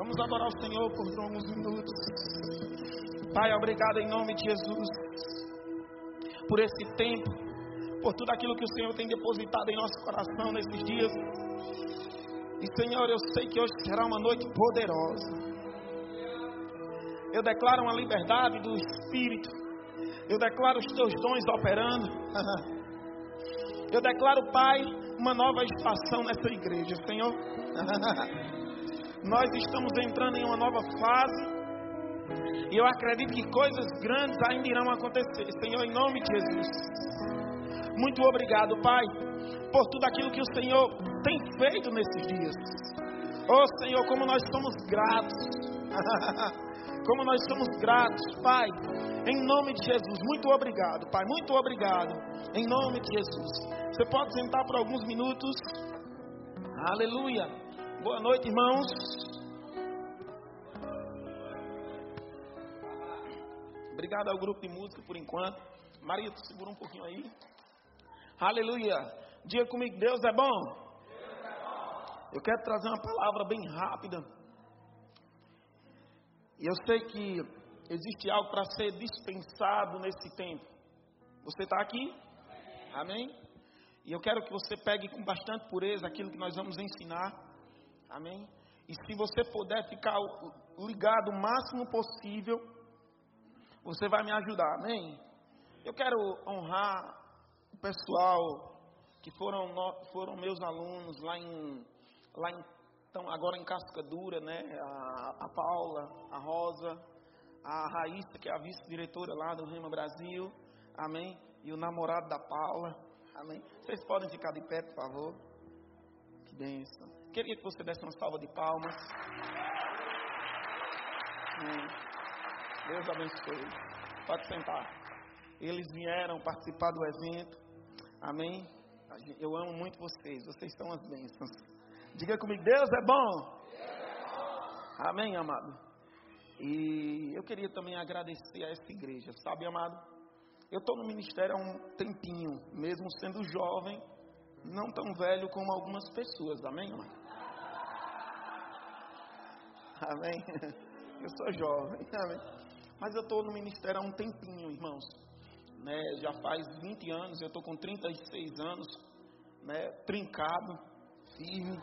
Vamos adorar o Senhor por alguns minutos. Pai, obrigado em nome de Jesus por esse tempo, por tudo aquilo que o Senhor tem depositado em nosso coração nesses dias. E Senhor, eu sei que hoje será uma noite poderosa. Eu declaro uma liberdade do Espírito. Eu declaro os teus dons operando. Eu declaro, Pai, uma nova estação nessa igreja, Senhor. Nós estamos entrando em uma nova fase. E eu acredito que coisas grandes ainda irão acontecer, Senhor, em nome de Jesus. Muito obrigado, Pai, por tudo aquilo que o Senhor tem feito nesses dias. Oh, Senhor, como nós somos gratos. como nós somos gratos, Pai. Em nome de Jesus, muito obrigado, Pai. Muito obrigado. Em nome de Jesus. Você pode sentar por alguns minutos. Aleluia. Boa noite, irmãos. Obrigado ao grupo de música por enquanto. Maria, tu segura um pouquinho aí. Aleluia. Diga comigo, Deus é bom. Deus é bom. Eu quero trazer uma palavra bem rápida e eu sei que existe algo para ser dispensado nesse tempo. Você está aqui? Amém? E eu quero que você pegue com bastante pureza aquilo que nós vamos ensinar. Amém? E se você puder ficar ligado o máximo possível, você vai me ajudar. Amém? Eu quero honrar o pessoal que foram, foram meus alunos lá em, lá em então, agora em casca dura, né? A, a Paula, a Rosa, a Raíssa, que é a vice-diretora lá do Rema Brasil. Amém? E o namorado da Paula. Amém? Vocês podem ficar de pé, por favor. Que bênção. Queria que você desse uma salva de palmas. Deus abençoe. Pode sentar. Eles vieram participar do evento. Amém? Eu amo muito vocês. Vocês são as bênçãos. Diga comigo. Deus é bom. Amém, amado. E eu queria também agradecer a essa igreja, sabe, amado? Eu estou no ministério há um tempinho, mesmo sendo jovem, não tão velho como algumas pessoas, amém, amado? Amém? Eu sou jovem, amém? Mas eu estou no ministério há um tempinho, irmãos. Né? Já faz 20 anos, eu estou com 36 anos, né? trincado, firme.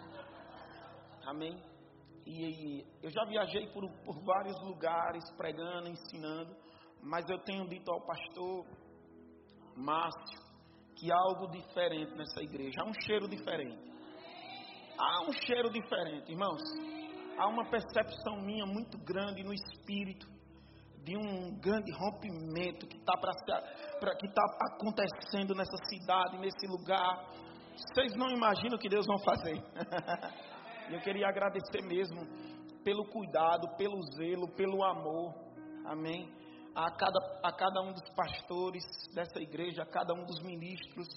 Amém? E, eu já viajei por, por vários lugares, pregando, ensinando, mas eu tenho dito ao pastor Márcio que há algo diferente nessa igreja, há um cheiro diferente. Há um cheiro diferente, irmãos. Há uma percepção minha muito grande no espírito de um grande rompimento que está tá acontecendo nessa cidade, nesse lugar. Vocês não imaginam o que Deus vai fazer. Eu queria agradecer mesmo pelo cuidado, pelo zelo, pelo amor. Amém. A cada, a cada um dos pastores dessa igreja, a cada um dos ministros,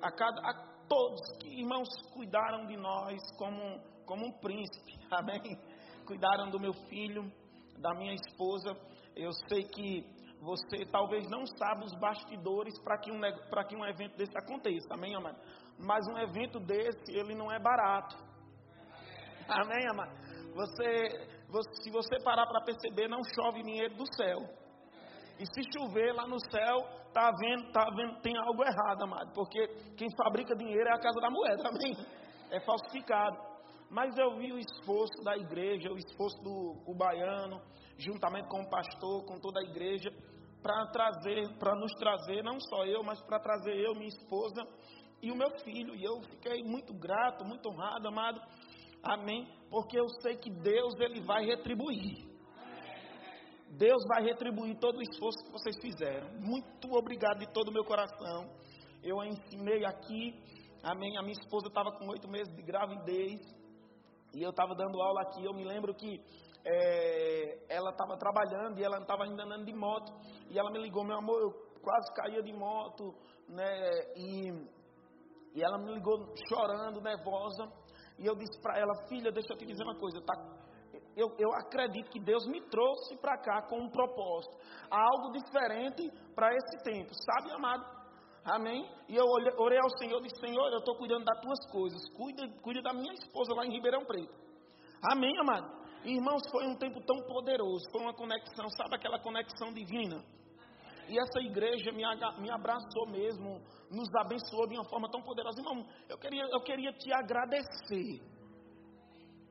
a, cada, a todos que, irmãos, cuidaram de nós como, como um príncipe. Amém. Cuidaram do meu filho, da minha esposa. Eu sei que você talvez não sabe os bastidores para que, um, que um evento desse aconteça. Amém, amado? Mas um evento desse, ele não é barato. Amém, amado? Você, você, se você parar para perceber, não chove dinheiro do céu. E se chover lá no céu, tá vendo, tá vendo, tem algo errado, amado. Porque quem fabrica dinheiro é a casa da moeda, amém? É falsificado. Mas eu vi o esforço da igreja, o esforço do baiano, juntamente com o pastor, com toda a igreja, para trazer, para nos trazer, não só eu, mas para trazer eu, minha esposa e o meu filho. E eu fiquei muito grato, muito honrado, amado, Amém? Porque eu sei que Deus ele vai retribuir. Deus vai retribuir todo o esforço que vocês fizeram. Muito obrigado de todo o meu coração. Eu ensinei aqui. Amém. A minha esposa estava com oito meses de gravidez. E eu estava dando aula aqui. Eu me lembro que é, ela estava trabalhando e ela estava ainda andando de moto. E ela me ligou, meu amor, eu quase caía de moto. Né, e, e ela me ligou chorando, nervosa. E eu disse para ela, filha, deixa eu te dizer uma coisa, tá? Eu, eu acredito que Deus me trouxe para cá com um propósito, algo diferente para esse tempo, sabe, amado? Amém? E eu orei ao Senhor e disse, Senhor, eu estou cuidando das tuas coisas, cuida, cuida da minha esposa lá em Ribeirão Preto. Amém, amado? Irmãos, foi um tempo tão poderoso, foi uma conexão, sabe aquela conexão divina? E essa igreja me, me abraçou mesmo, nos abençoou de uma forma tão poderosa. Irmão, eu queria, eu queria te agradecer.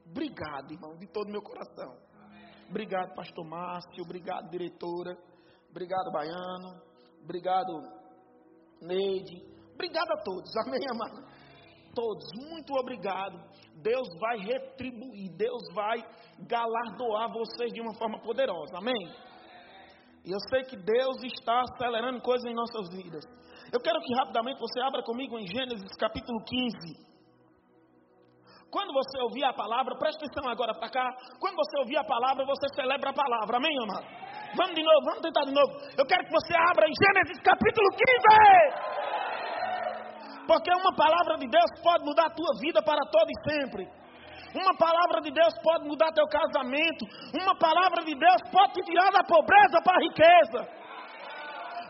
Obrigado, irmão, de todo meu coração. Obrigado, pastor Márcio. Obrigado, diretora. Obrigado, Baiano. Obrigado, Neide. Obrigado a todos. Amém, amado? Todos. Muito obrigado. Deus vai retribuir. Deus vai galardoar vocês de uma forma poderosa. Amém? E eu sei que Deus está acelerando coisas em nossas vidas. Eu quero que rapidamente você abra comigo em Gênesis capítulo 15. Quando você ouvir a palavra, preste atenção agora para cá. Quando você ouvir a palavra, você celebra a palavra. Amém, amado? Vamos de novo, vamos tentar de novo. Eu quero que você abra em Gênesis capítulo 15. Porque uma palavra de Deus pode mudar a tua vida para todo e sempre. Uma palavra de Deus pode mudar teu casamento. Uma palavra de Deus pode te tirar da pobreza para a riqueza.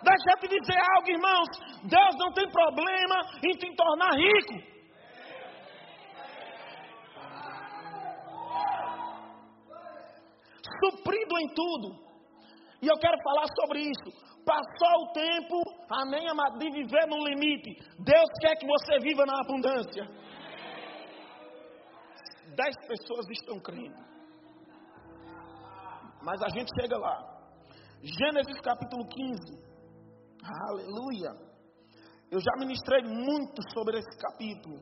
Deixa eu te dizer algo, irmãos. Deus não tem problema em te tornar rico. Suprido em tudo. E eu quero falar sobre isso. Passou o tempo, amém, amado, de viver no limite. Deus quer que você viva na abundância dez pessoas estão crendo. Mas a gente chega lá. Gênesis capítulo 15. Aleluia. Eu já ministrei muito sobre esse capítulo.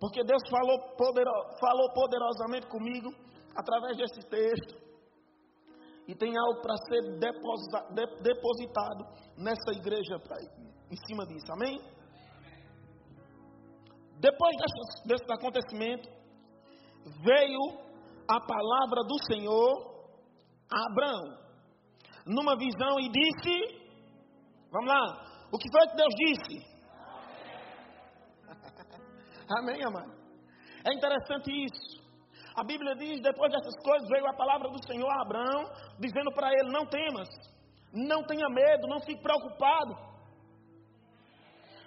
Porque Deus falou, podero, falou poderosamente comigo através desse texto. E tem algo para ser depositado nessa igreja pra, em cima disso. Amém? Depois desse, desse acontecimento, veio a palavra do Senhor a Abraão, numa visão, e disse: Vamos lá, o que foi que Deus disse? Amém, amado? É interessante isso. A Bíblia diz: depois dessas coisas veio a palavra do Senhor a Abraão, dizendo para ele: Não temas, não tenha medo, não fique preocupado,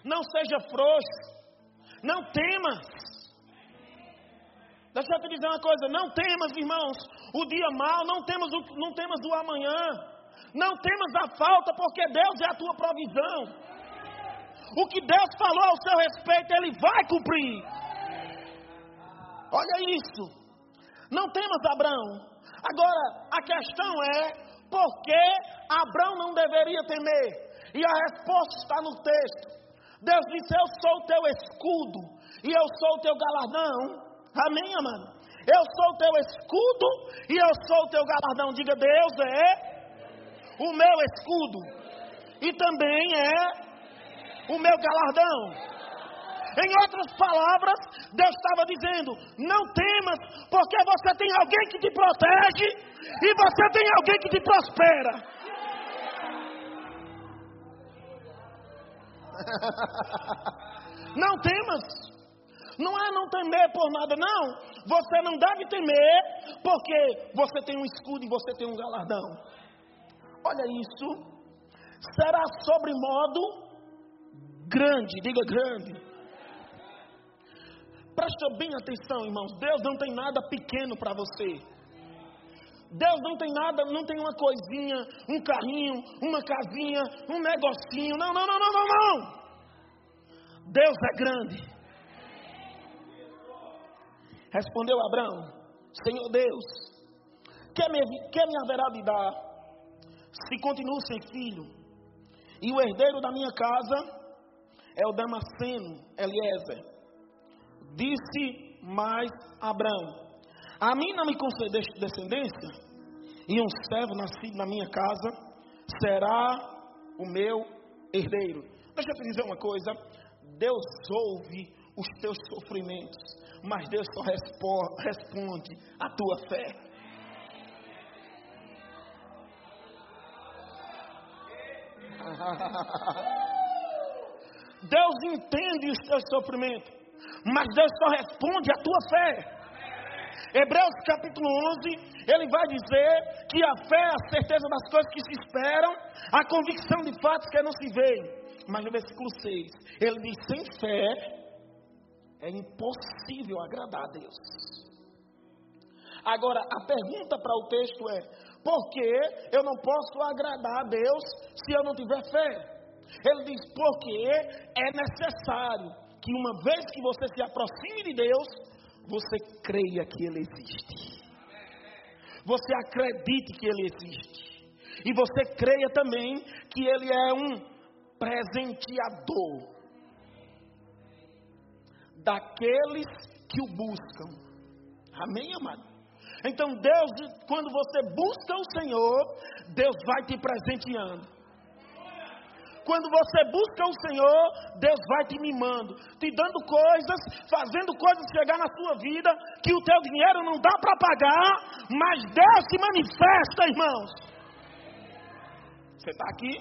não seja frouxo, não temas. Deixa eu te dizer uma coisa: não temas, irmãos, o dia mal, não temos o, não temas o amanhã, não temas a falta, porque Deus é a tua provisão. O que Deus falou ao seu respeito, Ele vai cumprir. Olha isso. Não temas Abraão. Agora, a questão é: por que Abraão não deveria temer? E a resposta está no texto. Deus disse: Eu sou o teu escudo e eu sou o teu galardão. Amém, amado? Eu sou o teu escudo e eu sou o teu galardão. Diga, Deus é o meu escudo e também é o meu galardão. Em outras palavras, Deus estava dizendo: não temas, porque você tem alguém que te protege e você tem alguém que te prospera. Não temas. Não é não temer por nada, não. Você não deve temer, porque você tem um escudo e você tem um galardão. Olha isso. Será sobre modo grande, diga grande. Presta bem atenção, irmãos. Deus não tem nada pequeno para você. Deus não tem nada, não tem uma coisinha, um carrinho, uma casinha, um negocinho. Não, não, não, não, não, não. Deus é grande. Respondeu Abraão: Senhor Deus, que me, que me haverá de dar se continuo sem filho? E o herdeiro da minha casa é o Damasceno Eliezer. Disse mais Abraão: A mim não me concedeste descendência, e um servo nascido na minha casa será o meu herdeiro. Deixa eu te dizer uma coisa: Deus ouve os teus sofrimentos, mas Deus só responde a tua fé. Deus entende os teus sofrimentos, mas Deus só responde a tua fé. Hebreus capítulo 11, ele vai dizer que a fé é a certeza das coisas que se esperam, a convicção de fatos que não se veem. Mas no versículo 6, ele diz: sem fé é impossível agradar a Deus. Agora, a pergunta para o texto é: por que eu não posso agradar a Deus se eu não tiver fé? Ele diz: porque é necessário que uma vez que você se aproxime de Deus, você creia que Ele existe. Você acredite que Ele existe. E você creia também que Ele é um presenteador daqueles que o buscam. Amém, amado? Então, Deus, quando você busca o Senhor, Deus vai te presenteando. Quando você busca o Senhor, Deus vai te mimando, te dando coisas, fazendo coisas chegar na sua vida que o teu dinheiro não dá para pagar, mas Deus se manifesta, irmãos. Você está aqui?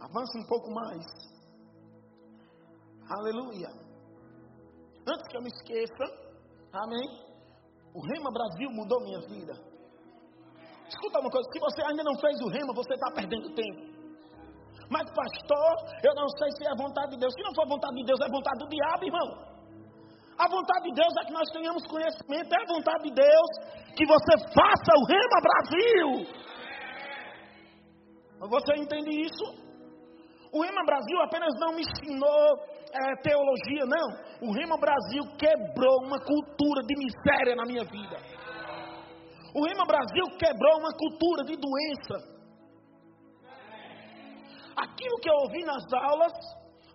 Avança um pouco mais. Aleluia. Antes que eu me esqueça, amém? O Rema Brasil mudou minha vida. Escuta uma coisa: se você ainda não fez o Rema, você está perdendo tempo. Mas, pastor, eu não sei se é vontade de Deus. Se não for vontade de Deus, é vontade do diabo, irmão. A vontade de Deus é que nós tenhamos conhecimento. É a vontade de Deus que você faça o Rema Brasil. Você entende isso? O Rema Brasil apenas não me ensinou é, teologia, não. O Rema Brasil quebrou uma cultura de miséria na minha vida. O Rema Brasil quebrou uma cultura de doença aquilo que eu ouvi nas aulas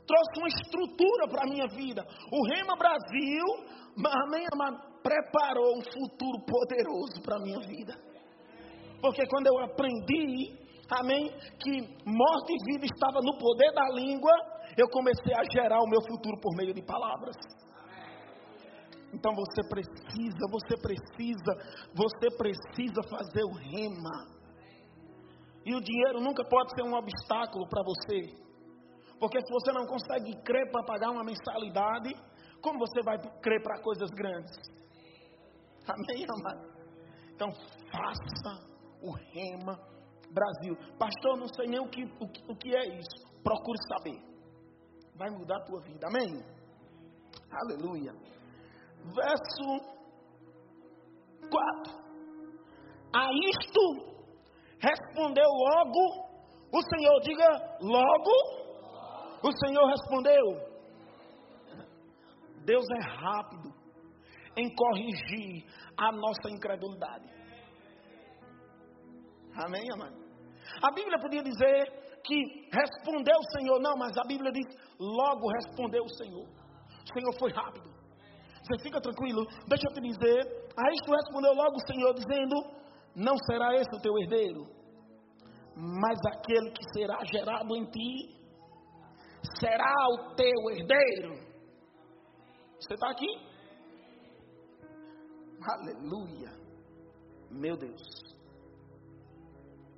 trouxe uma estrutura para a minha vida. O Rema Brasil, amém, amém, preparou um futuro poderoso para a minha vida. Porque quando eu aprendi, amém, que morte e vida estava no poder da língua, eu comecei a gerar o meu futuro por meio de palavras. Então você precisa, você precisa, você precisa fazer o rema. E o dinheiro nunca pode ser um obstáculo para você. Porque se você não consegue crer para pagar uma mensalidade, como você vai crer para coisas grandes? Amém, amado? Então faça o rema Brasil. Pastor, não sei nem o que, o, o que é isso. Procure saber. Vai mudar a tua vida. Amém? Aleluia. Verso 4. A isto respondeu logo. O Senhor, diga logo. O Senhor respondeu. Deus é rápido em corrigir a nossa incredulidade. Amém, amado? A Bíblia podia dizer que respondeu o Senhor, não, mas a Bíblia diz logo respondeu o Senhor. O Senhor foi rápido. Você fica tranquilo, deixa eu te dizer. A isto respondeu logo o Senhor, dizendo: não será esse o teu herdeiro, mas aquele que será gerado em ti será o teu herdeiro. Você está aqui? Aleluia. Meu Deus.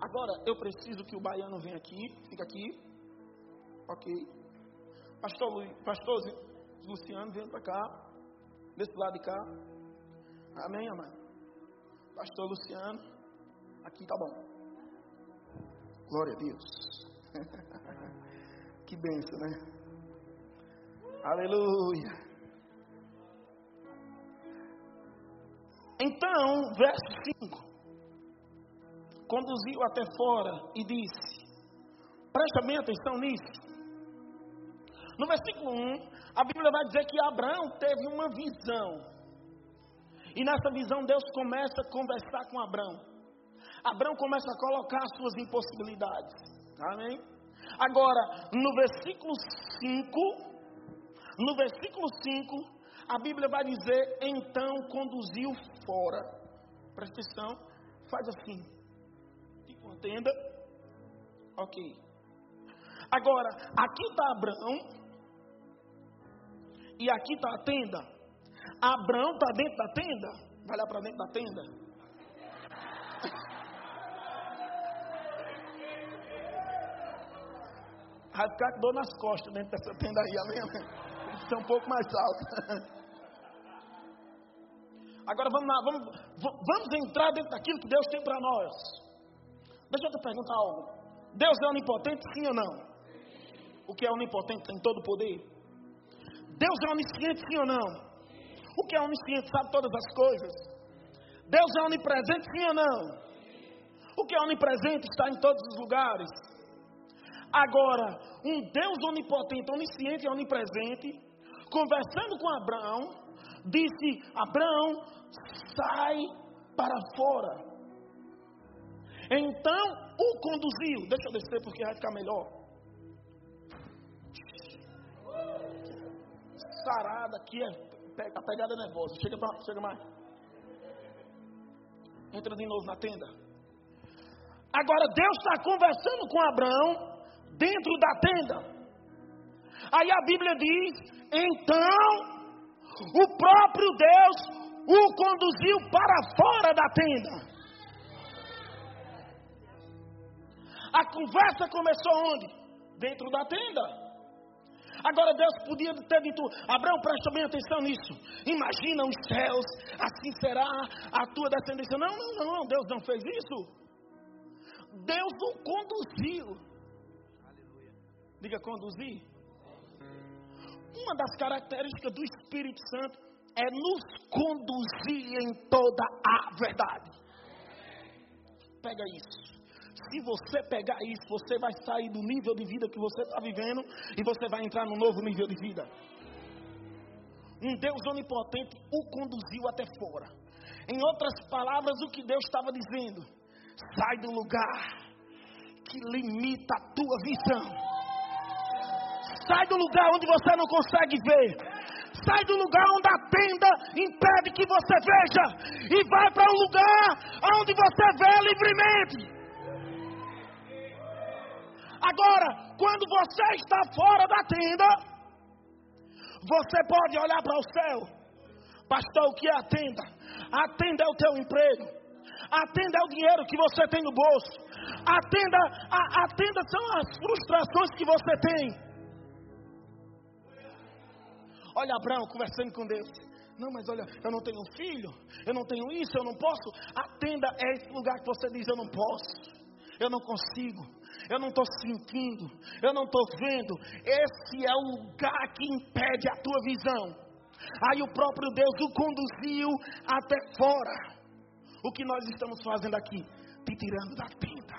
Agora eu preciso que o baiano venha aqui. Fica aqui. Ok. Pastor, Lu, Pastor Luciano, vem para cá. Desse lado de cá. Amém, amém. Pastor Luciano, aqui tá bom. Glória a Deus. que benção, né? Aleluia. Então, verso 5. Conduziu até fora e disse: Presta bem atenção nisso. No versículo 1, a Bíblia vai dizer que Abraão teve uma visão. E nessa visão Deus começa a conversar com Abraão. Abraão começa a colocar as suas impossibilidades. Amém? Agora, no versículo 5, no versículo 5, a Bíblia vai dizer, então conduziu fora. Presta atenção, faz assim. Fica uma tenda. Ok. Agora, aqui está Abraão. E aqui está a tenda. Abraão está dentro da tenda? Vai lá para dentro da tenda. Vai ficar com dor nas costas dentro dessa tenda aí, amém? amém? Está um pouco mais alto. Agora vamos lá, vamos, vamos entrar dentro daquilo que Deus tem para nós. Deixa eu te perguntar algo. Deus é onipotente, sim ou não? O que é onipotente tem todo o poder? Deus é onisciente, sim ou não? O que é onisciente sabe todas as coisas. Deus é onipresente, sim ou não? O que é onipresente está em todos os lugares. Agora, um Deus onipotente, onisciente e onipresente, conversando com Abraão, disse: Abraão, sai para fora. Então o conduziu. Deixa eu descer porque vai ficar melhor. Sarada aqui é a pegada nervosa. Chega, pra, chega mais. Entra de novo na tenda. Agora Deus está conversando com Abraão dentro da tenda. Aí a Bíblia diz: então o próprio Deus o conduziu para fora da tenda. A conversa começou onde? Dentro da tenda. Agora Deus podia ter dito, Abraão, presta bem atenção nisso. Imagina os céus, assim será a tua descendência. Não, não, não, Deus não fez isso. Deus o conduziu. Aleluia. Diga conduzir. Uma das características do Espírito Santo é nos conduzir em toda a verdade. Pega isso. Se você pegar isso, você vai sair do nível de vida que você está vivendo e você vai entrar num novo nível de vida. Um Deus onipotente o conduziu até fora. Em outras palavras, o que Deus estava dizendo: sai do lugar que limita a tua visão. Sai do lugar onde você não consegue ver. Sai do lugar onde a tenda impede que você veja. E vai para um lugar onde você vê livremente. Agora, quando você está fora da tenda, você pode olhar para o céu. Pastor, o que é a tenda? A tenda é o teu emprego. A tenda é o dinheiro que você tem no bolso. A tenda, a, a tenda são as frustrações que você tem. Olha Abraão conversando com Deus. Não, mas olha, eu não tenho filho, eu não tenho isso, eu não posso. A tenda é esse lugar que você diz: eu não posso, eu não consigo, eu não estou sentindo, eu não estou vendo. Esse é o lugar que impede a tua visão. Aí o próprio Deus o conduziu até fora. O que nós estamos fazendo aqui? Te tirando da tenda,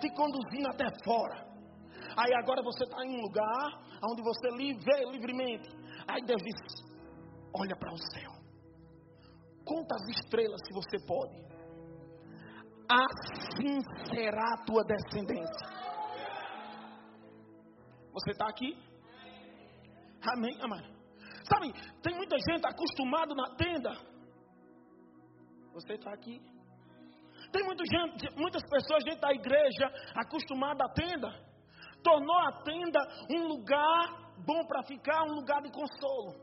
te conduzindo até fora. Aí agora você está em um lugar onde você vê livremente. Aí Deus diz: olha para o céu, conta as estrelas se você pode assim será a tua descendência. Você está aqui? Amém, amado. Sabe, tem muita gente acostumada na tenda. Você está aqui? Tem muita gente, muitas pessoas dentro da igreja acostumada à tenda. Tornou a tenda um lugar bom para ficar, um lugar de consolo.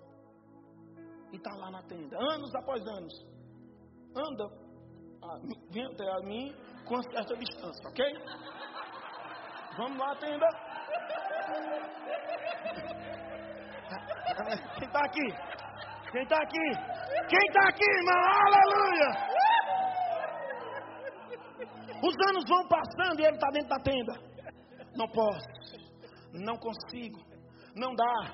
E está lá na tenda, anos após anos. Anda vem até a mim com certa distância, ok? Vamos lá, tenda. Quem está aqui? Quem está aqui? Quem está aqui, irmão? Aleluia! Os anos vão passando e ele está dentro da tenda. Não posso, não consigo, não dá,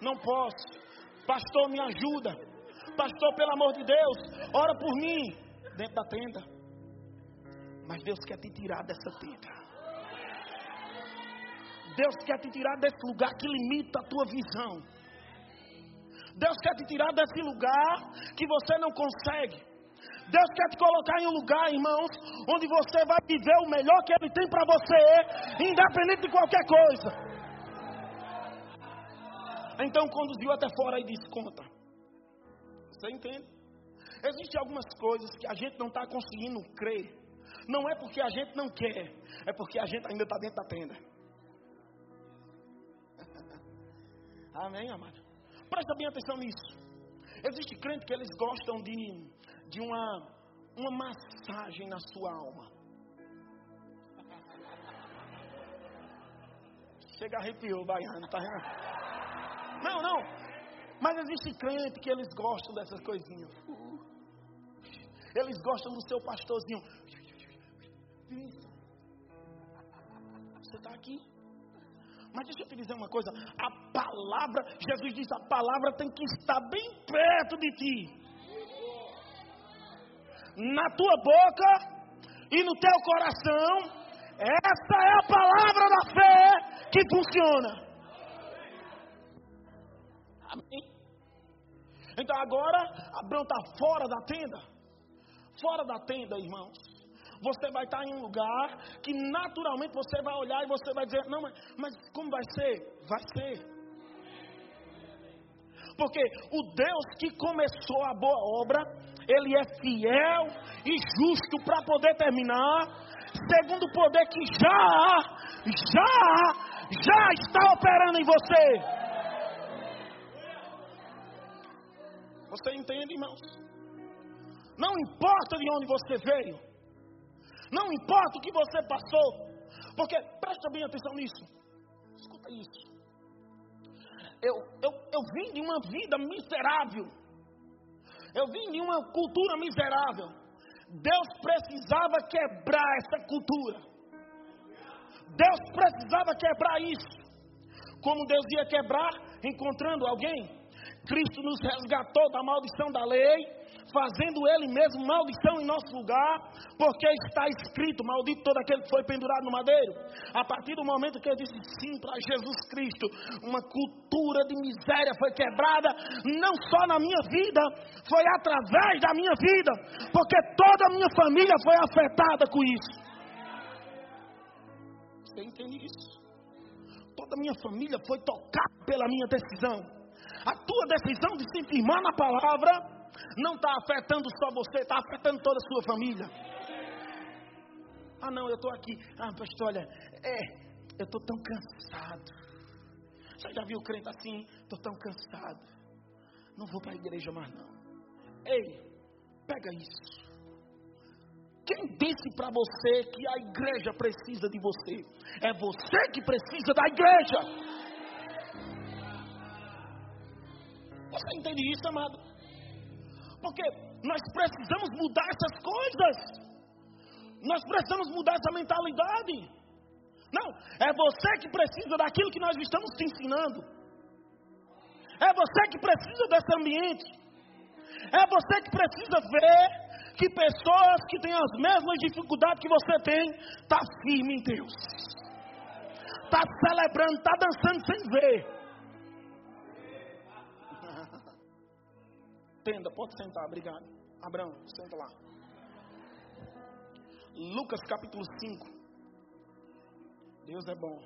não posso. Pastor, me ajuda. Pastor, pelo amor de Deus, ora por mim dentro da tenda. Mas Deus quer te tirar dessa tenda. Deus quer te tirar desse lugar que limita a tua visão. Deus quer te tirar desse lugar que você não consegue. Deus quer te colocar em um lugar, irmãos, onde você vai viver o melhor que Ele tem para você, independente de qualquer coisa. Então conduziu até fora e disse: Conta. Você entende? Existem algumas coisas que a gente não está conseguindo crer. Não é porque a gente não quer, é porque a gente ainda está dentro da tenda. Amém, amado? Presta bem atenção nisso. Existe crente que eles gostam de, de uma, uma massagem na sua alma. Chega arrepiou, baiano, tá? Não, não. Mas existe crente que eles gostam dessas coisinhas. Eles gostam do seu pastorzinho. Você está aqui. Mas deixa eu te dizer uma coisa: a palavra, Jesus disse, a palavra tem que estar bem perto de ti. na tua boca e no teu coração. Essa é a palavra da fé que funciona. Amém? Então agora, Abraão está fora da tenda. Fora da tenda, irmãos. Você vai estar em um lugar que naturalmente você vai olhar e você vai dizer: Não, mas, mas como vai ser? Vai ser. Porque o Deus que começou a boa obra, Ele é fiel e justo para poder terminar, segundo o poder que já, já, já está operando em você. Você entende, irmãos? Não importa de onde você veio, não importa o que você passou, porque presta bem atenção nisso. Escuta isso eu, eu, eu vim de uma vida miserável. Eu vim de uma cultura miserável. Deus precisava quebrar essa cultura. Deus precisava quebrar isso. Como Deus ia quebrar? Encontrando alguém. Cristo nos resgatou da maldição da lei fazendo ele mesmo maldição em nosso lugar, porque está escrito: maldito todo aquele que foi pendurado no madeiro. A partir do momento que eu disse sim para Jesus Cristo, uma cultura de miséria foi quebrada, não só na minha vida, foi através da minha vida, porque toda a minha família foi afetada com isso. Você entende isso? Toda a minha família foi tocada pela minha decisão. A tua decisão de se firmar na palavra não está afetando só você, está afetando toda a sua família. Ah, não, eu estou aqui. Ah, pastor, olha, é, eu estou tão cansado. Você já viu o crente assim? Estou tão cansado. Não vou para a igreja mais não. Ei, pega isso. Quem disse para você que a igreja precisa de você? É você que precisa da igreja. Você entende isso, amado? Porque nós precisamos mudar essas coisas. Nós precisamos mudar essa mentalidade. Não, é você que precisa daquilo que nós estamos te ensinando. É você que precisa desse ambiente. É você que precisa ver que pessoas que têm as mesmas dificuldades que você tem, está firme em Deus. Está celebrando, está dançando sem ver. Tenda, pode sentar, obrigado. Abraão, senta lá. Lucas capítulo 5. Deus é bom.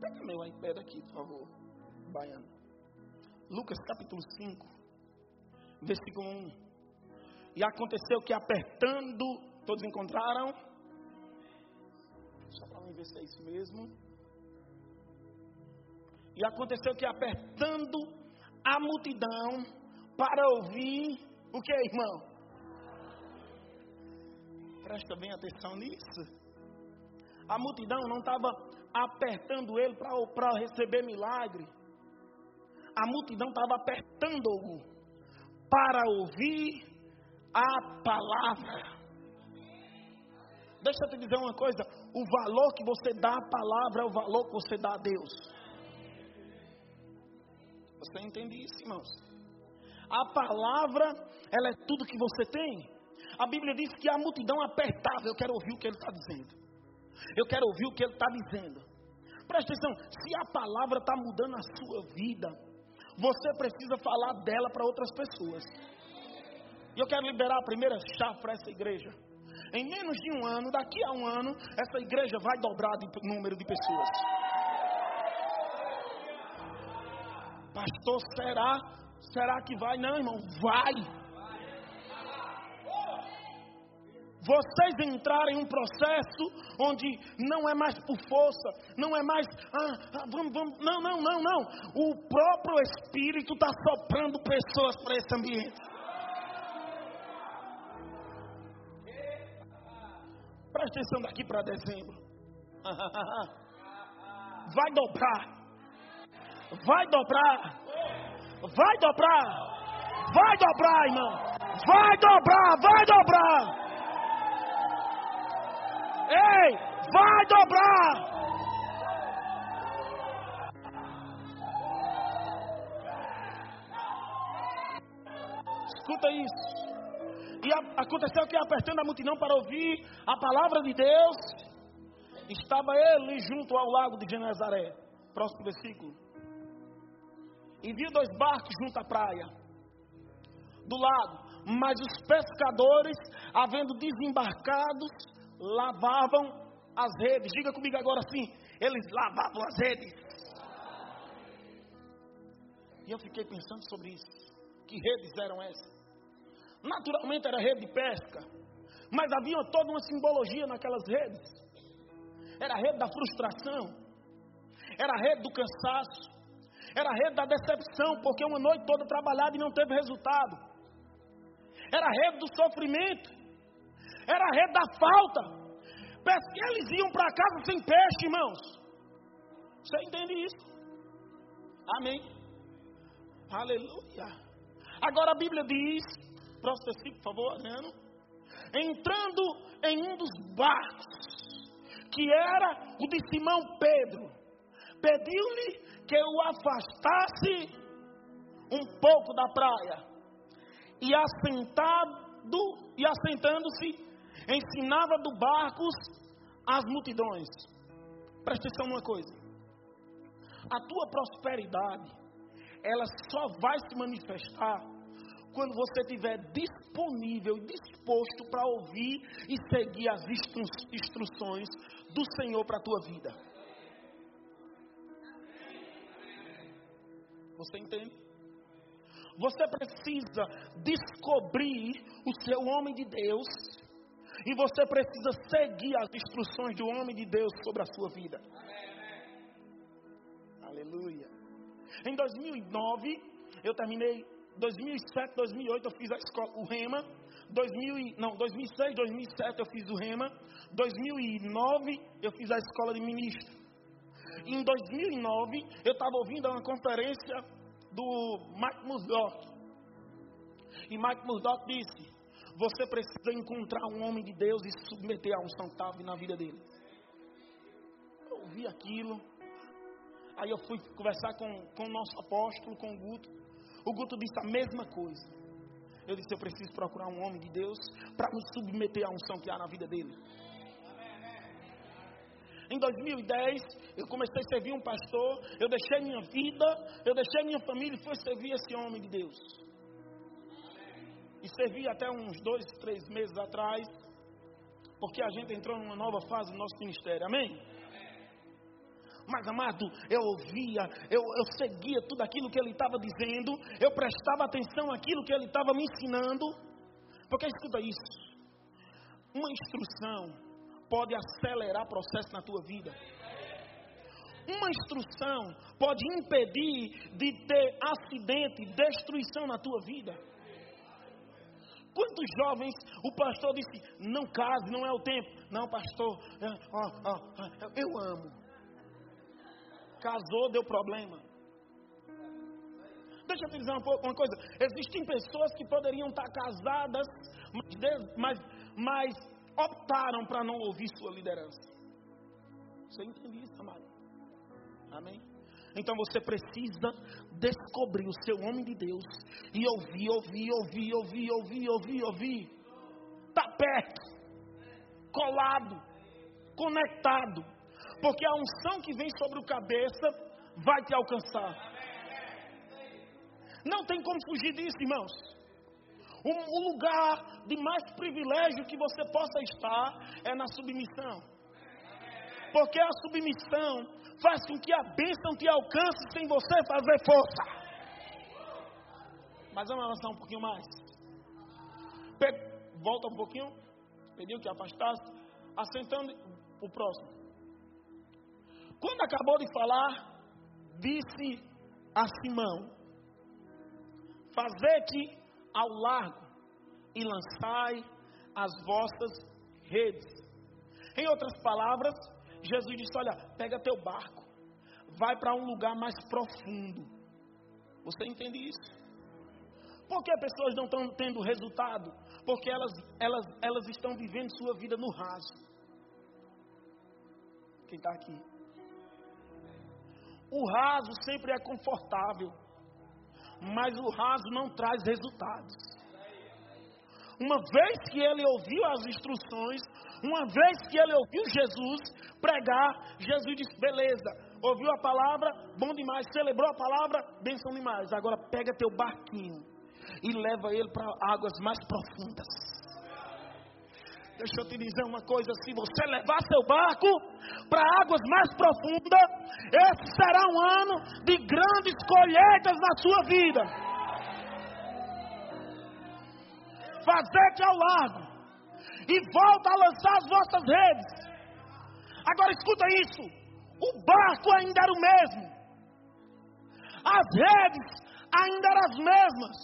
Pega meu iPad aqui, por favor, baiano. Lucas capítulo 5, versículo 1. E aconteceu que apertando, todos encontraram? Ver se é isso mesmo. E aconteceu que apertando a multidão para ouvir o que, irmão? Presta bem atenção nisso. A multidão não estava apertando ele para receber milagre. A multidão estava apertando-o para ouvir a palavra. Deixa eu te dizer uma coisa: o valor que você dá à palavra é o valor que você dá a Deus. Você entende isso, irmãos? A palavra, ela é tudo que você tem. A Bíblia diz que a multidão apertava. Eu quero ouvir o que ele está dizendo. Eu quero ouvir o que ele está dizendo. Presta atenção: se a palavra está mudando a sua vida, você precisa falar dela para outras pessoas. E eu quero liberar a primeira chave para essa igreja. Em menos de um ano, daqui a um ano, essa igreja vai dobrar de número de pessoas. Pastor, será? Será que vai? Não, irmão, vai. Vocês entrarem em um processo onde não é mais por força, não é mais, ah, ah vamos, vamos, não, não, não, não. O próprio Espírito está soprando pessoas para esse ambiente. atenção daqui para dezembro. Vai dobrar. Vai dobrar. Vai dobrar. Vai dobrar, irmão. Vai dobrar, vai dobrar. Ei, vai dobrar. Escuta isso. E aconteceu que, apertando a multidão para ouvir a palavra de Deus, estava ele junto ao lago de Genezaré. Próximo versículo. E viu dois barcos junto à praia do lago. Mas os pescadores, havendo desembarcados, lavavam as redes. Diga comigo agora assim: eles lavavam as redes. E eu fiquei pensando sobre isso. Que redes eram essas? Naturalmente era rede de pesca, mas havia toda uma simbologia naquelas redes. Era a rede da frustração, era a rede do cansaço, era a rede da decepção, porque uma noite toda trabalhada e não teve resultado. Era a rede do sofrimento, era a rede da falta. Eles iam para casa sem peixe, irmãos. Você entende isso? Amém. Aleluia. Agora a Bíblia diz Próximo por favor, Adriano. Entrando em um dos barcos, que era o de Simão Pedro, pediu-lhe que o afastasse um pouco da praia. E assentado e assentando-se, ensinava do barcos as multidões. Presta atenção numa coisa. A tua prosperidade, ela só vai se manifestar quando você estiver disponível e disposto para ouvir e seguir as instru instruções do Senhor para a tua vida. Você entende? Você precisa descobrir o seu homem de Deus e você precisa seguir as instruções do homem de Deus sobre a sua vida. Aleluia. Em 2009, eu terminei 2007, 2008 eu fiz a escola, o Rema. 2000, não, 2006, 2007 eu fiz o Rema. 2009 eu fiz a escola de ministro. Em 2009 eu estava ouvindo uma conferência do Mike Murdock. E Mike Murdock disse: Você precisa encontrar um homem de Deus e submeter a unção que na vida dele. Eu ouvi aquilo. Aí eu fui conversar com, com o nosso apóstolo, com o Guto. O Guto disse a mesma coisa. Eu disse: Eu preciso procurar um homem de Deus para me submeter à unção que há na vida dele. Em 2010, eu comecei a servir um pastor. Eu deixei minha vida, eu deixei minha família e fui servir esse homem de Deus. E servi até uns dois, três meses atrás, porque a gente entrou numa nova fase do nosso ministério. Amém? Mas amado, eu ouvia, eu, eu seguia tudo aquilo que ele estava dizendo, eu prestava atenção àquilo que ele estava me ensinando. Porque escuta isso: uma instrução pode acelerar o processo na tua vida. Uma instrução pode impedir de ter acidente, destruição na tua vida. Quantos jovens o pastor disse: Não case, não é o tempo. Não, pastor, eu amo casou, deu problema. Deixa eu te dizer uma coisa: existem pessoas que poderiam estar casadas, mas, mas optaram para não ouvir sua liderança. Você entende isso, amado? Amém? Então você precisa descobrir o seu homem de Deus e ouvir, ouvir, ouvir, ouvir, ouvir, ouvir, ouvir. Está perto, colado, conectado. Porque a unção que vem sobre o cabeça vai te alcançar. Não tem como fugir disso, irmãos. O, lugar de mais privilégio que você possa estar é na submissão. Porque a submissão faz com que a bênção te alcance sem você fazer força. Mas vamos avançar um pouquinho mais. Volta um pouquinho. Pediu que afastasse. Assentando o próximo. Quando acabou de falar, disse a Simão: Fazete ao largo e lançai as vossas redes. Em outras palavras, Jesus disse: Olha, pega teu barco, vai para um lugar mais profundo. Você entende isso? Por que as pessoas não estão tendo resultado? Porque elas, elas, elas estão vivendo sua vida no raso. Quem está aqui? O raso sempre é confortável, mas o raso não traz resultados. uma vez que ele ouviu as instruções, uma vez que ele ouviu Jesus pregar, Jesus disse: beleza, ouviu a palavra, bom demais, celebrou a palavra, bênção demais. Agora pega teu barquinho e leva ele para águas mais profundas. Deixa eu te dizer uma coisa: se você levar seu barco para águas mais profundas, esse será um ano de grandes colheitas na sua vida. Fazer-te ao largo e volta a lançar as vossas redes. Agora escuta isso: o barco ainda era o mesmo, as redes ainda eram as mesmas,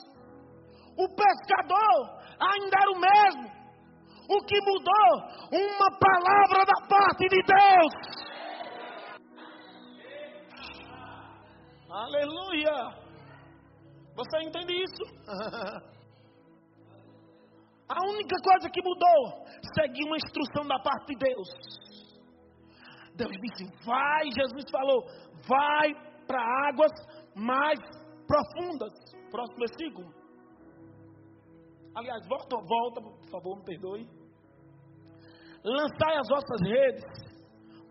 o pescador ainda era o mesmo. O que mudou? Uma palavra da parte de Deus. Aleluia! Você entende isso? A única coisa que mudou, seguir uma instrução da parte de Deus. Deus disse: vai, Jesus falou, vai para águas mais profundas. Próximo versículo. Aliás, volta, volta, por favor, me perdoe. Lançai as vossas redes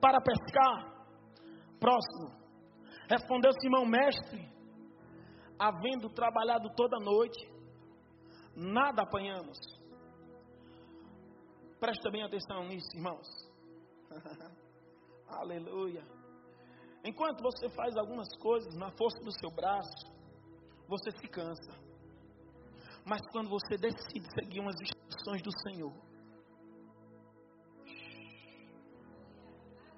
para pescar. Próximo. Respondeu Simão, mestre, havendo trabalhado toda noite, nada apanhamos. Presta bem atenção nisso, irmãos. Aleluia. Enquanto você faz algumas coisas na força do seu braço, você se cansa. Mas quando você decide seguir umas instruções do Senhor,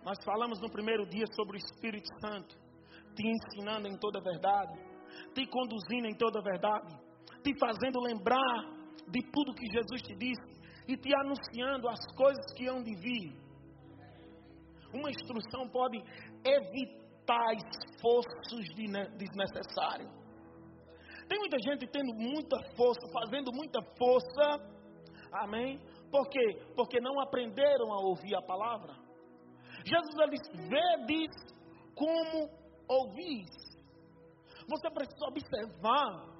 nós falamos no primeiro dia sobre o Espírito Santo, te ensinando em toda a verdade, te conduzindo em toda a verdade, te fazendo lembrar de tudo que Jesus te disse e te anunciando as coisas que hão de vir. Uma instrução pode evitar esforços desnecessários. Tem muita gente tendo muita força, fazendo muita força. Amém? Por quê? Porque não aprenderam a ouvir a palavra. Jesus disse: Vedes como ouvis. Você precisa observar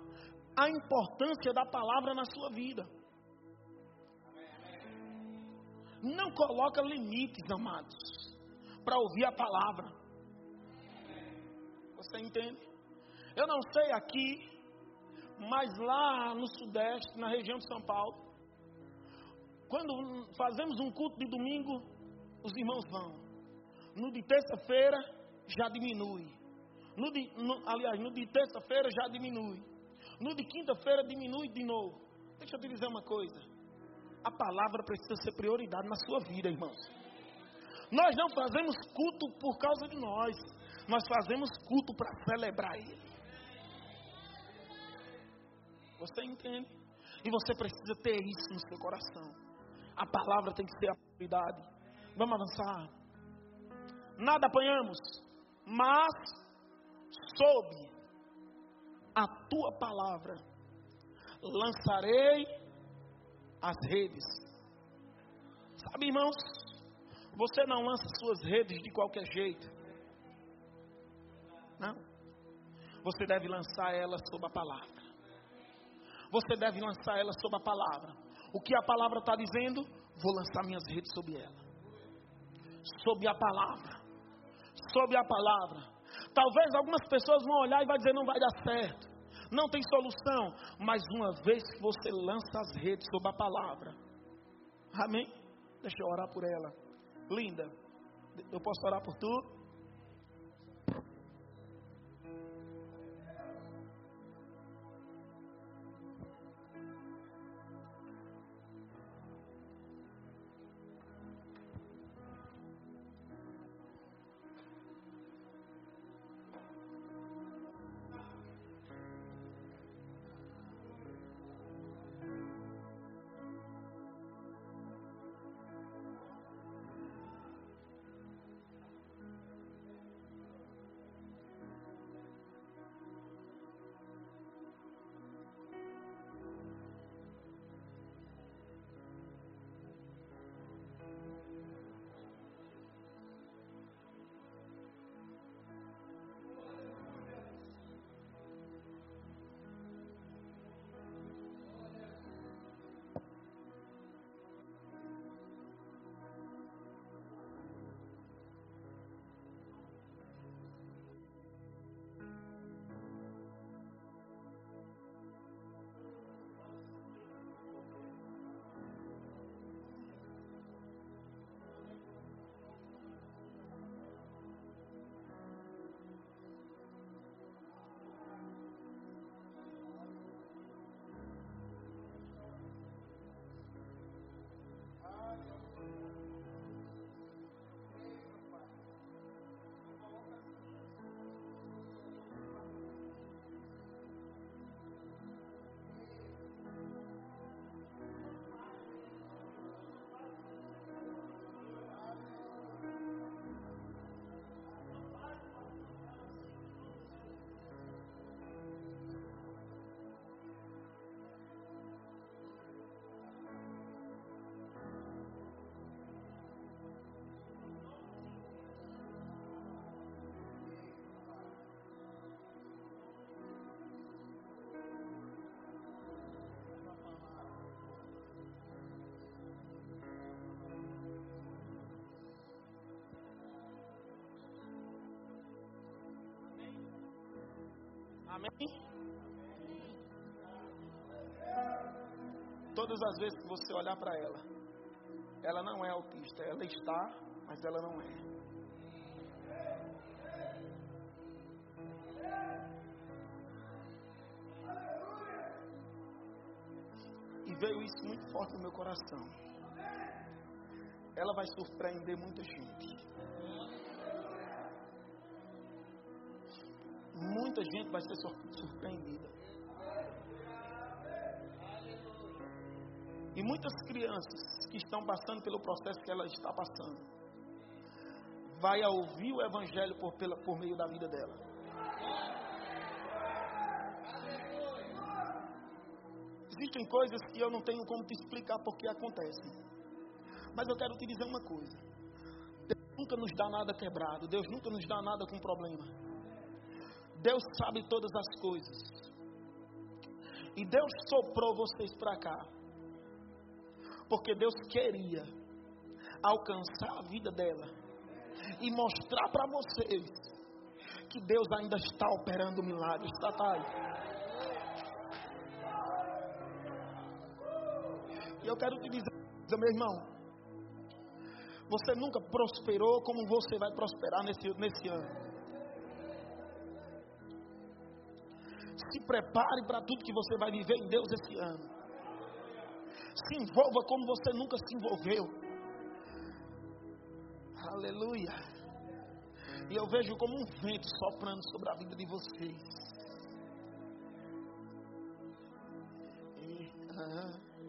a importância da palavra na sua vida. Não coloca limites, amados, para ouvir a palavra. Você entende? Eu não sei aqui mas lá no Sudeste, na região de São Paulo, quando fazemos um culto de domingo, os irmãos vão. No de terça-feira, já diminui. No de, no, aliás, no de terça-feira já diminui. No de quinta-feira diminui de novo. Deixa eu te dizer uma coisa. A palavra precisa ser prioridade na sua vida, irmãos. Nós não fazemos culto por causa de nós. Nós fazemos culto para celebrar Ele. Você entende? E você precisa ter isso no seu coração. A palavra tem que ser a prioridade. Vamos avançar. Nada apanhamos, mas sob a tua palavra lançarei as redes. Sabe, irmãos? Você não lança suas redes de qualquer jeito. Não. Você deve lançar elas sob a palavra você deve lançar ela sobre a palavra. O que a palavra está dizendo? Vou lançar minhas redes sobre ela. Sobre a palavra. Sobre a palavra. Talvez algumas pessoas vão olhar e vai dizer não vai dar certo. Não tem solução. Mas uma vez que você lança as redes sobre a palavra. Amém? Deixa eu orar por ela. Linda. Eu posso orar por tu? Amém? Todas as vezes que você olhar para ela, ela não é autista, ela está, mas ela não é. E veio isso muito forte no meu coração. Ela vai surpreender muita gente. Muita gente vai ser surpreendida. E muitas crianças que estão passando pelo processo que ela está passando, vai ouvir o Evangelho por, pela, por meio da vida dela. Existem coisas que eu não tenho como te explicar porque acontecem. Mas eu quero te dizer uma coisa. Deus nunca nos dá nada quebrado. Deus nunca nos dá nada com problema. Deus sabe todas as coisas. E Deus soprou vocês para cá porque Deus queria alcançar a vida dela e mostrar para vocês que Deus ainda está operando milagres. Tá aí. E eu quero te dizer, meu irmão, você nunca prosperou como você vai prosperar nesse, nesse ano. Se prepare para tudo que você vai viver em Deus esse ano. Se envolva como você nunca se envolveu. Aleluia. E eu vejo como um vento soprando sobre a vida de vocês. E, uh, oh,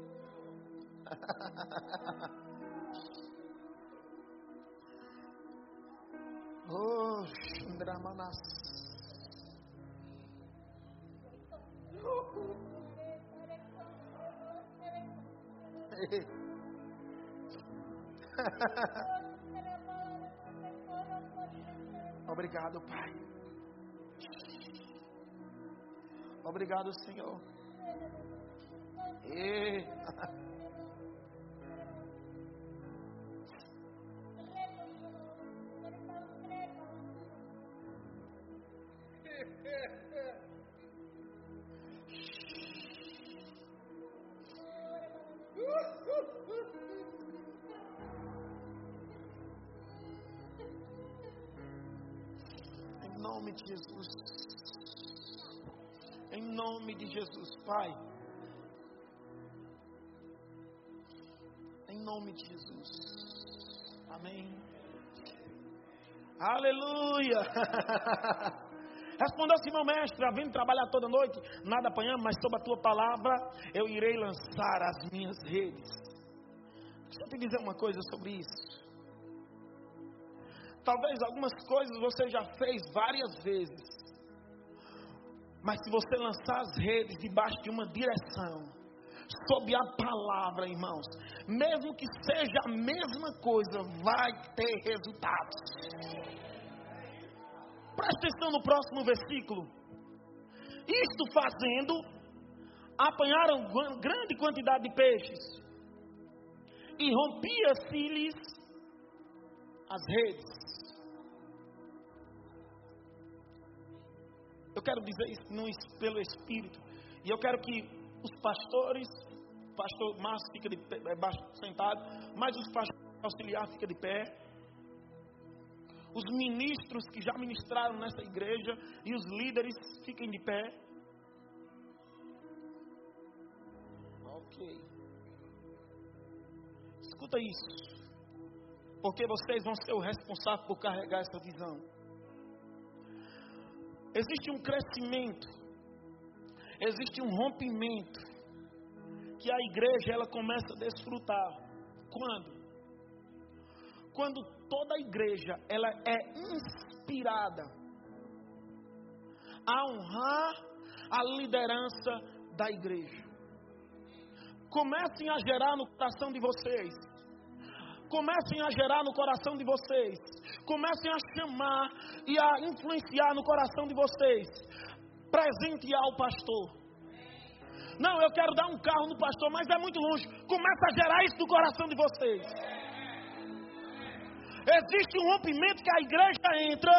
Obrigado, Senhor. E... de Jesus. Nome de Jesus, Pai. Em nome de Jesus. Amém. Aleluia. Respondeu assim, meu mestre, vindo trabalhar toda noite, nada apanhamos, mas sob a tua palavra eu irei lançar as minhas redes. Deixa eu te dizer uma coisa sobre isso. Talvez algumas coisas você já fez várias vezes. Mas se você lançar as redes debaixo de uma direção, sob a palavra, irmãos, mesmo que seja a mesma coisa, vai ter resultados. Preste atenção no próximo versículo. Isto fazendo, apanharam grande quantidade de peixes, e rompia-se-lhes as redes. Eu quero dizer isso no, pelo Espírito. E eu quero que os pastores, o pastor Márcio fica de pé, é, sentado, mas os pastores auxiliar fica de pé. Os ministros que já ministraram nessa igreja e os líderes fiquem de pé. Ok. Escuta isso. Porque vocês vão ser o responsável por carregar essa visão. Existe um crescimento, existe um rompimento que a igreja ela começa a desfrutar. Quando? Quando toda a igreja ela é inspirada a honrar a liderança da igreja. Comecem a gerar no coração de vocês comecem a gerar no coração de vocês, comecem a chamar e a influenciar no coração de vocês, presentear o pastor. Não, eu quero dar um carro no pastor, mas é muito longe. Começa a gerar isso no coração de vocês. Existe um rompimento que a igreja entra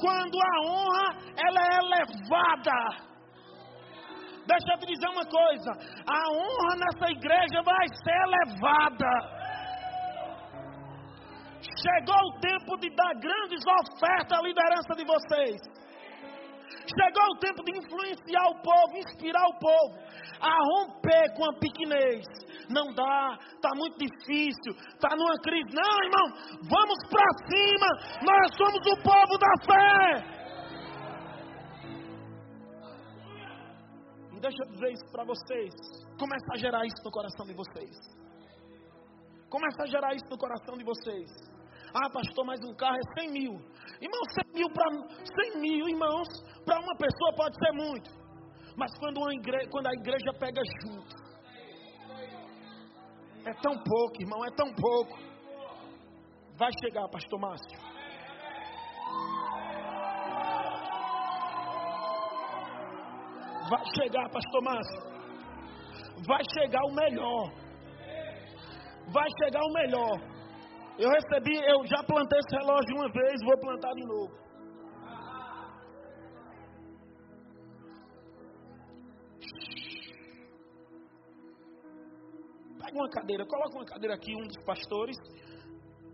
quando a honra ela é elevada. Deixa eu te dizer uma coisa: a honra nessa igreja vai ser elevada. Chegou o tempo de dar grandes ofertas à liderança de vocês. Chegou o tempo de influenciar o povo, inspirar o povo a romper com a pequenez. Não dá, está muito difícil, está numa crise. Não, irmão, vamos para cima. Nós somos o povo da fé. E deixa eu dizer isso para vocês. Começa a gerar isso no coração de vocês. Começa a gerar isso no coração de vocês. Ah, pastor, mais um carro é 100 mil. Irmão, 100 mil para 100 mil, irmãos, para uma pessoa pode ser muito. Mas quando, quando a igreja pega junto, é tão pouco, irmão, é tão pouco. Vai chegar, pastor Márcio. Vai chegar, pastor Márcio. Vai chegar o melhor. Vai chegar o melhor. Eu recebi, eu já plantei esse relógio uma vez, vou plantar de novo. Pega uma cadeira, coloca uma cadeira aqui, um dos pastores.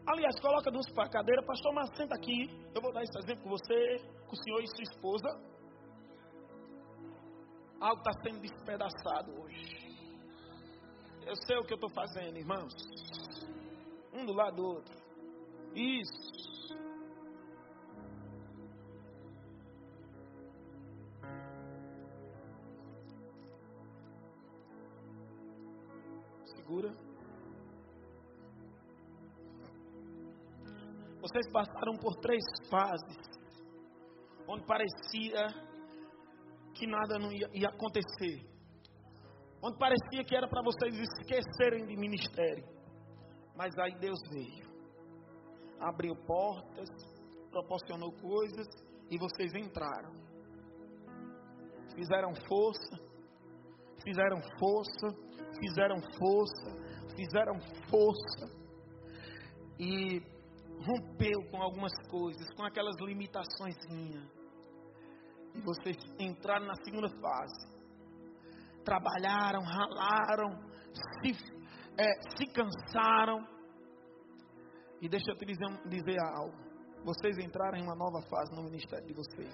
Aliás, coloca duas para a cadeira, pastor, mas senta aqui. Eu vou dar esse exemplo com você, com o senhor e sua esposa. Algo está sendo despedaçado hoje. Eu sei o que eu estou fazendo, irmãos um do lado do outro. Isso. Segura. Vocês passaram por três fases, onde parecia que nada não ia, ia acontecer, onde parecia que era para vocês esquecerem de ministério. Mas aí Deus veio, abriu portas, proporcionou coisas e vocês entraram. Fizeram força, fizeram força, fizeram força, fizeram força e rompeu com algumas coisas, com aquelas limitações minhas. E vocês entraram na segunda fase. Trabalharam, ralaram, se é, se cansaram. E deixa eu te dizer, dizer algo. Vocês entraram em uma nova fase no ministério de vocês.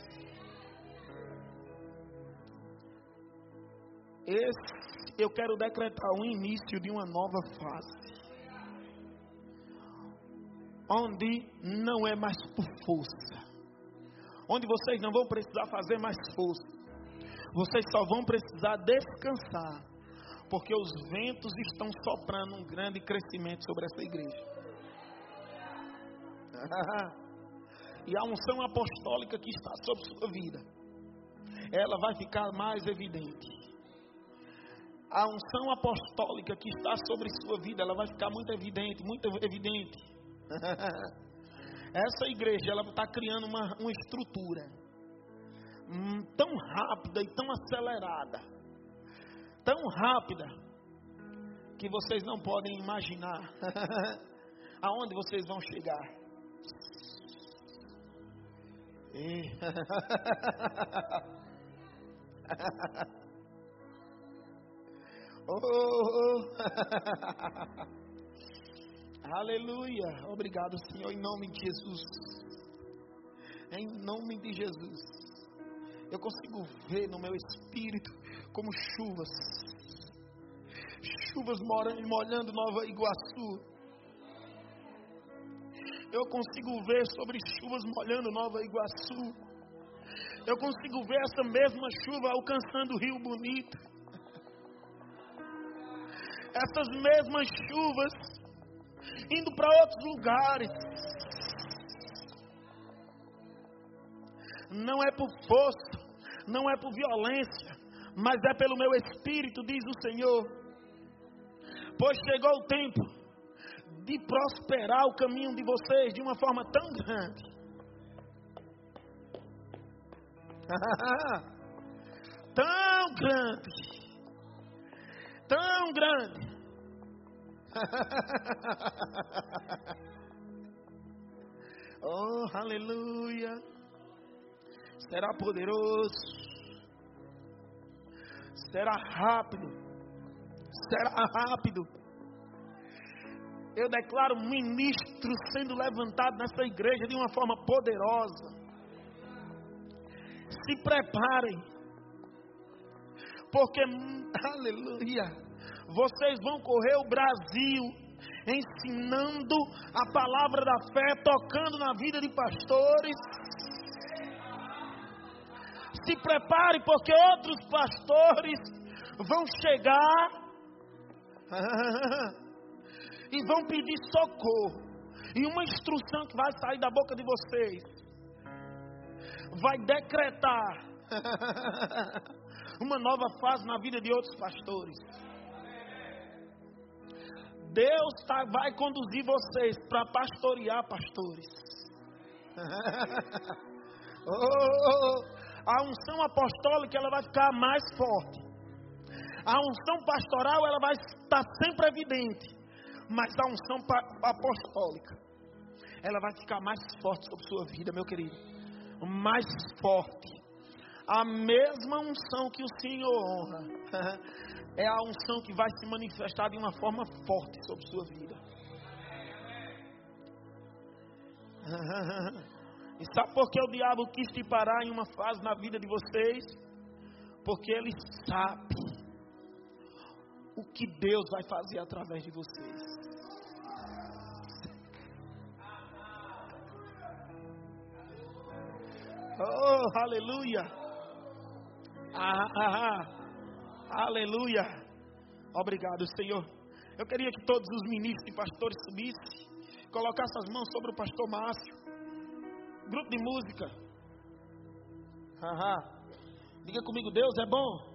Esse, eu quero decretar o início de uma nova fase. Onde não é mais por força. Onde vocês não vão precisar fazer mais força. Vocês só vão precisar descansar porque os ventos estão soprando um grande crescimento sobre essa igreja. e a unção apostólica que está sobre sua vida, ela vai ficar mais evidente. A unção apostólica que está sobre sua vida, ela vai ficar muito evidente, muito evidente. Essa igreja, ela está criando uma, uma estrutura tão rápida e tão acelerada tão rápida que vocês não podem imaginar aonde vocês vão chegar. E... oh, Aleluia. Obrigado, Senhor, em nome de Jesus. Em nome de Jesus. Eu consigo ver no meu espírito como chuvas. Chuvas molhando Nova Iguaçu. Eu consigo ver sobre chuvas molhando Nova Iguaçu. Eu consigo ver essa mesma chuva alcançando o Rio Bonito. Essas mesmas chuvas indo para outros lugares. Não é por força, não é por violência, mas é pelo meu espírito, diz o Senhor. Pois chegou o tempo de prosperar o caminho de vocês de uma forma tão grande. tão grande. Tão grande. oh, aleluia. Será poderoso, será rápido, será rápido. Eu declaro ministro sendo levantado nessa igreja de uma forma poderosa. Se preparem, porque, aleluia, vocês vão correr o Brasil ensinando a palavra da fé, tocando na vida de pastores. Se prepare, porque outros pastores vão chegar e vão pedir socorro. E uma instrução que vai sair da boca de vocês vai decretar uma nova fase na vida de outros pastores. Deus tá, vai conduzir vocês para pastorear pastores. oh, oh, oh. A unção apostólica ela vai ficar mais forte. A unção pastoral ela vai estar sempre evidente. Mas a unção apostólica ela vai ficar mais forte sobre sua vida, meu querido. Mais forte. A mesma unção que o Senhor honra é a unção que vai se manifestar de uma forma forte sobre sua vida. E sabe por que o diabo quis te parar em uma fase na vida de vocês? Porque ele sabe o que Deus vai fazer através de vocês. Oh, aleluia! Ah, ah, ah. Aleluia! Obrigado, Senhor. Eu queria que todos os ministros e pastores subissem, colocassem as mãos sobre o pastor Márcio. Grupo de música. Aham. Diga comigo, Deus é bom.